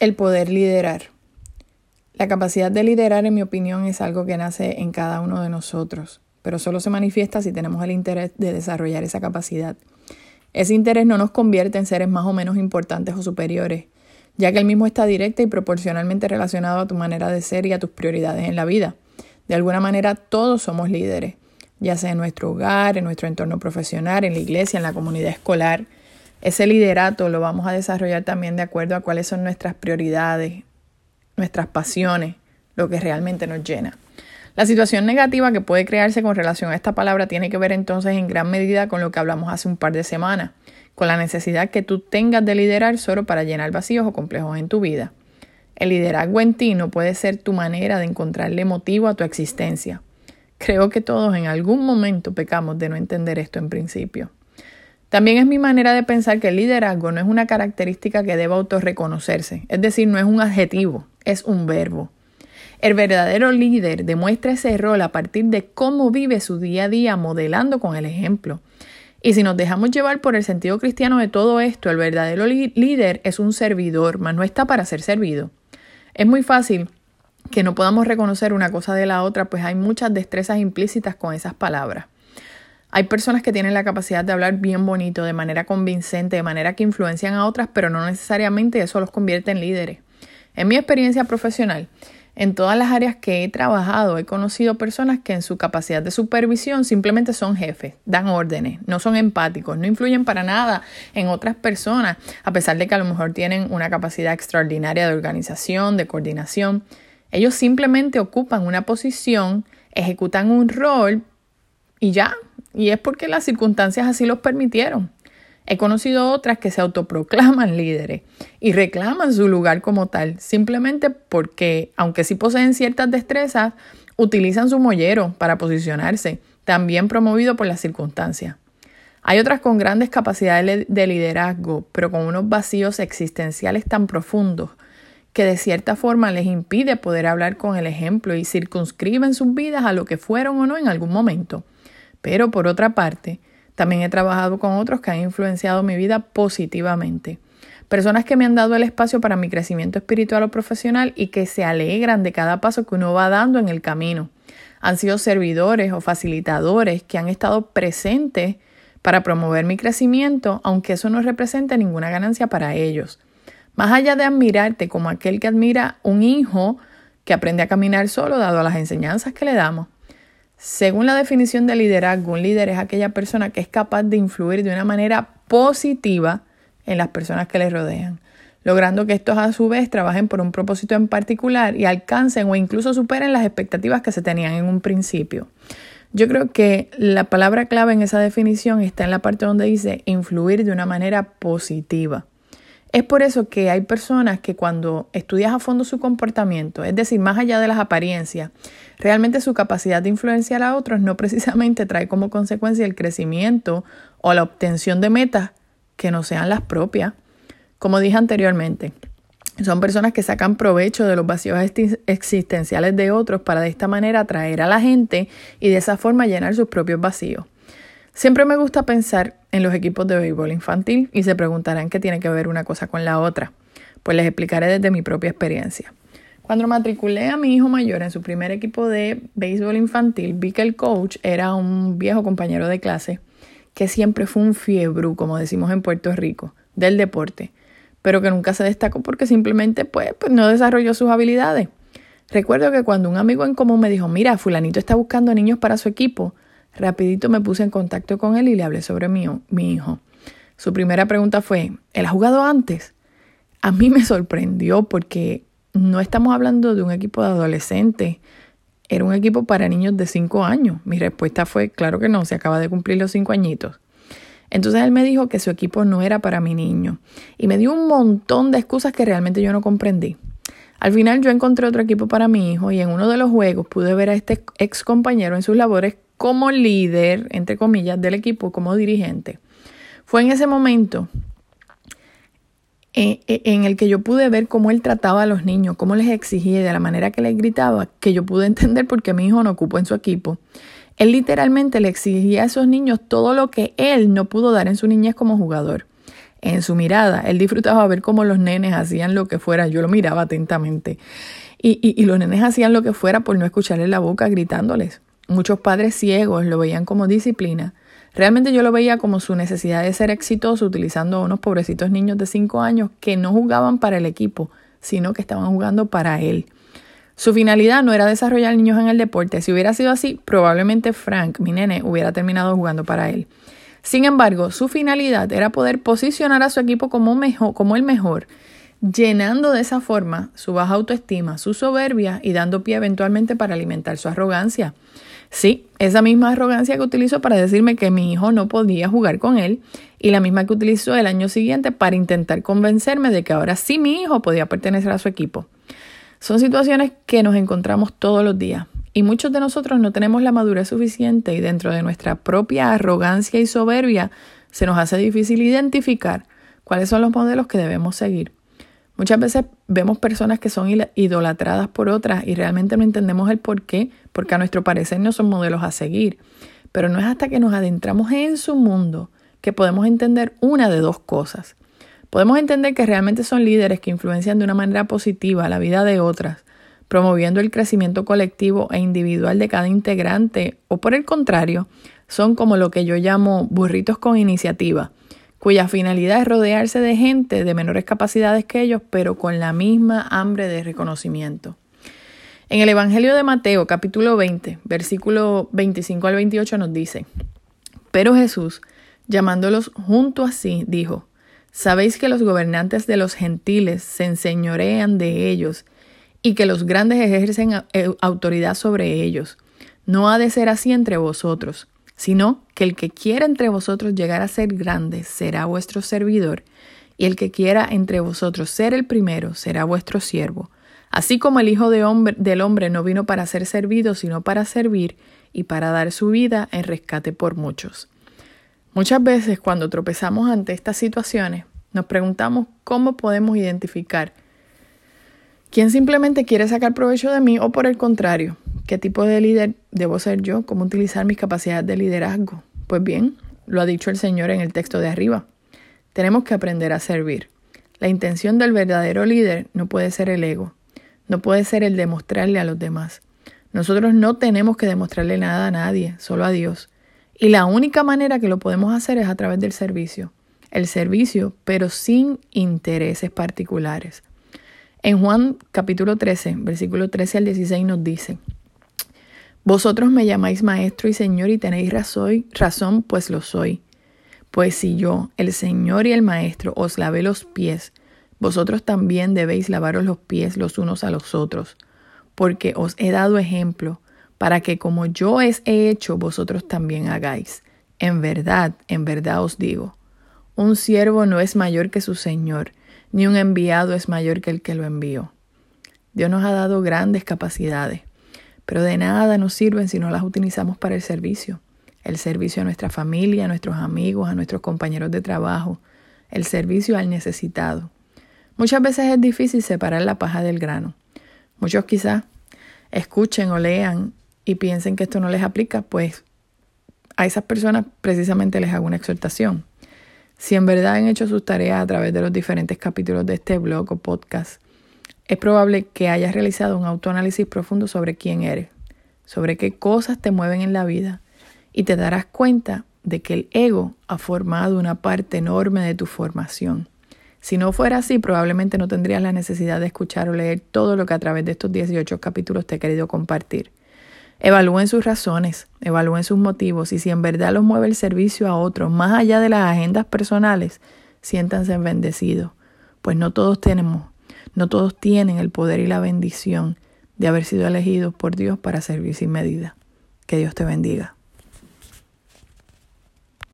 El poder liderar. La capacidad de liderar, en mi opinión, es algo que nace en cada uno de nosotros, pero solo se manifiesta si tenemos el interés de desarrollar esa capacidad. Ese interés no nos convierte en seres más o menos importantes o superiores, ya que el mismo está directa y proporcionalmente relacionado a tu manera de ser y a tus prioridades en la vida. De alguna manera todos somos líderes, ya sea en nuestro hogar, en nuestro entorno profesional, en la iglesia, en la comunidad escolar, ese liderato lo vamos a desarrollar también de acuerdo a cuáles son nuestras prioridades, nuestras pasiones, lo que realmente nos llena. La situación negativa que puede crearse con relación a esta palabra tiene que ver entonces en gran medida con lo que hablamos hace un par de semanas, con la necesidad que tú tengas de liderar solo para llenar vacíos o complejos en tu vida. El liderazgo en ti no puede ser tu manera de encontrarle motivo a tu existencia. Creo que todos en algún momento pecamos de no entender esto en principio. También es mi manera de pensar que el liderazgo no es una característica que deba autorreconocerse, es decir, no es un adjetivo, es un verbo. El verdadero líder demuestra ese rol a partir de cómo vive su día a día modelando con el ejemplo. Y si nos dejamos llevar por el sentido cristiano de todo esto, el verdadero líder es un servidor, mas no está para ser servido. Es muy fácil que no podamos reconocer una cosa de la otra, pues hay muchas destrezas implícitas con esas palabras. Hay personas que tienen la capacidad de hablar bien bonito, de manera convincente, de manera que influencian a otras, pero no necesariamente eso los convierte en líderes. En mi experiencia profesional, en todas las áreas que he trabajado, he conocido personas que en su capacidad de supervisión simplemente son jefes, dan órdenes, no son empáticos, no influyen para nada en otras personas, a pesar de que a lo mejor tienen una capacidad extraordinaria de organización, de coordinación. Ellos simplemente ocupan una posición, ejecutan un rol y ya, y es porque las circunstancias así los permitieron. He conocido otras que se autoproclaman líderes y reclaman su lugar como tal, simplemente porque, aunque sí poseen ciertas destrezas, utilizan su mollero para posicionarse, también promovido por las circunstancias. Hay otras con grandes capacidades de liderazgo, pero con unos vacíos existenciales tan profundos que de cierta forma les impide poder hablar con el ejemplo y circunscriben sus vidas a lo que fueron o no en algún momento. Pero por otra parte, también he trabajado con otros que han influenciado mi vida positivamente. Personas que me han dado el espacio para mi crecimiento espiritual o profesional y que se alegran de cada paso que uno va dando en el camino. Han sido servidores o facilitadores que han estado presentes para promover mi crecimiento, aunque eso no represente ninguna ganancia para ellos. Más allá de admirarte como aquel que admira un hijo que aprende a caminar solo dado las enseñanzas que le damos, según la definición de liderazgo, un líder es aquella persona que es capaz de influir de una manera positiva en las personas que le rodean, logrando que estos a su vez trabajen por un propósito en particular y alcancen o incluso superen las expectativas que se tenían en un principio. Yo creo que la palabra clave en esa definición está en la parte donde dice influir de una manera positiva. Es por eso que hay personas que cuando estudias a fondo su comportamiento, es decir, más allá de las apariencias, realmente su capacidad de influenciar a otros no precisamente trae como consecuencia el crecimiento o la obtención de metas que no sean las propias. Como dije anteriormente, son personas que sacan provecho de los vacíos existenciales de otros para de esta manera atraer a la gente y de esa forma llenar sus propios vacíos. Siempre me gusta pensar en los equipos de béisbol infantil y se preguntarán qué tiene que ver una cosa con la otra. Pues les explicaré desde mi propia experiencia. Cuando matriculé a mi hijo mayor en su primer equipo de béisbol infantil, vi que el coach era un viejo compañero de clase que siempre fue un fiebre, como decimos en Puerto Rico, del deporte, pero que nunca se destacó porque simplemente pues, pues no desarrolló sus habilidades. Recuerdo que cuando un amigo en común me dijo, mira, fulanito está buscando niños para su equipo, Rapidito me puse en contacto con él y le hablé sobre mi, mi hijo. Su primera pregunta fue, ¿él ha jugado antes? A mí me sorprendió porque no estamos hablando de un equipo de adolescentes, era un equipo para niños de 5 años. Mi respuesta fue, claro que no, se acaba de cumplir los 5 añitos. Entonces él me dijo que su equipo no era para mi niño y me dio un montón de excusas que realmente yo no comprendí. Al final yo encontré otro equipo para mi hijo y en uno de los juegos pude ver a este ex compañero en sus labores como líder, entre comillas, del equipo, como dirigente. Fue en ese momento eh, eh, en el que yo pude ver cómo él trataba a los niños, cómo les exigía de la manera que les gritaba, que yo pude entender por qué mi hijo no ocupó en su equipo. Él literalmente le exigía a esos niños todo lo que él no pudo dar en su niñez como jugador. en su mirada. Él disfrutaba ver cómo los nenes hacían lo que fuera. Yo lo miraba atentamente. Y, y, y los nenes hacían lo que fuera por no escucharle la boca gritándoles. Muchos padres ciegos lo veían como disciplina. Realmente yo lo veía como su necesidad de ser exitoso utilizando a unos pobrecitos niños de 5 años que no jugaban para el equipo, sino que estaban jugando para él. Su finalidad no era desarrollar niños en el deporte. Si hubiera sido así, probablemente Frank, mi nene, hubiera terminado jugando para él. Sin embargo, su finalidad era poder posicionar a su equipo como, mejor, como el mejor, llenando de esa forma su baja autoestima, su soberbia y dando pie eventualmente para alimentar su arrogancia. Sí, esa misma arrogancia que utilizó para decirme que mi hijo no podía jugar con él y la misma que utilizó el año siguiente para intentar convencerme de que ahora sí mi hijo podía pertenecer a su equipo. Son situaciones que nos encontramos todos los días y muchos de nosotros no tenemos la madurez suficiente y dentro de nuestra propia arrogancia y soberbia se nos hace difícil identificar cuáles son los modelos que debemos seguir. Muchas veces vemos personas que son idolatradas por otras y realmente no entendemos el por qué, porque a nuestro parecer no son modelos a seguir. Pero no es hasta que nos adentramos en su mundo que podemos entender una de dos cosas. Podemos entender que realmente son líderes que influencian de una manera positiva la vida de otras, promoviendo el crecimiento colectivo e individual de cada integrante, o por el contrario, son como lo que yo llamo burritos con iniciativa, cuya finalidad es rodearse de gente de menores capacidades que ellos, pero con la misma hambre de reconocimiento. En el Evangelio de Mateo, capítulo 20, versículo 25 al 28 nos dice, Pero Jesús, llamándolos junto a sí, dijo, Sabéis que los gobernantes de los gentiles se enseñorean de ellos y que los grandes ejercen eh, autoridad sobre ellos. No ha de ser así entre vosotros, sino que el que quiera entre vosotros llegar a ser grande será vuestro servidor, y el que quiera entre vosotros ser el primero será vuestro siervo. Así como el Hijo de hombre, del Hombre no vino para ser servido, sino para servir y para dar su vida en rescate por muchos. Muchas veces cuando tropezamos ante estas situaciones, nos preguntamos cómo podemos identificar quién simplemente quiere sacar provecho de mí o por el contrario, qué tipo de líder debo ser yo, cómo utilizar mis capacidades de liderazgo. Pues bien, lo ha dicho el Señor en el texto de arriba. Tenemos que aprender a servir. La intención del verdadero líder no puede ser el ego, no puede ser el demostrarle a los demás. Nosotros no tenemos que demostrarle nada a nadie, solo a Dios. Y la única manera que lo podemos hacer es a través del servicio. El servicio, pero sin intereses particulares. En Juan capítulo 13, versículo 13 al 16 nos dice, Vosotros me llamáis maestro y señor y tenéis razón, razón, pues lo soy. Pues si yo, el Señor y el Maestro, os lavé los pies, vosotros también debéis lavaros los pies los unos a los otros, porque os he dado ejemplo para que como yo he hecho, vosotros también hagáis. En verdad, en verdad os digo, un siervo no es mayor que su Señor, ni un enviado es mayor que el que lo envió. Dios nos ha dado grandes capacidades, pero de nada nos sirven si no las utilizamos para el servicio. El servicio a nuestra familia, a nuestros amigos, a nuestros compañeros de trabajo, el servicio al necesitado. Muchas veces es difícil separar la paja del grano. Muchos quizás escuchen o lean y piensen que esto no les aplica, pues a esas personas precisamente les hago una exhortación. Si en verdad han hecho sus tareas a través de los diferentes capítulos de este blog o podcast, es probable que hayas realizado un autoanálisis profundo sobre quién eres, sobre qué cosas te mueven en la vida y te darás cuenta de que el ego ha formado una parte enorme de tu formación. Si no fuera así, probablemente no tendrías la necesidad de escuchar o leer todo lo que a través de estos 18 capítulos te he querido compartir. Evalúen sus razones, evalúen sus motivos y si en verdad los mueve el servicio a otros, más allá de las agendas personales, siéntanse bendecidos, pues no todos tenemos, no todos tienen el poder y la bendición de haber sido elegidos por Dios para servir sin medida. Que Dios te bendiga.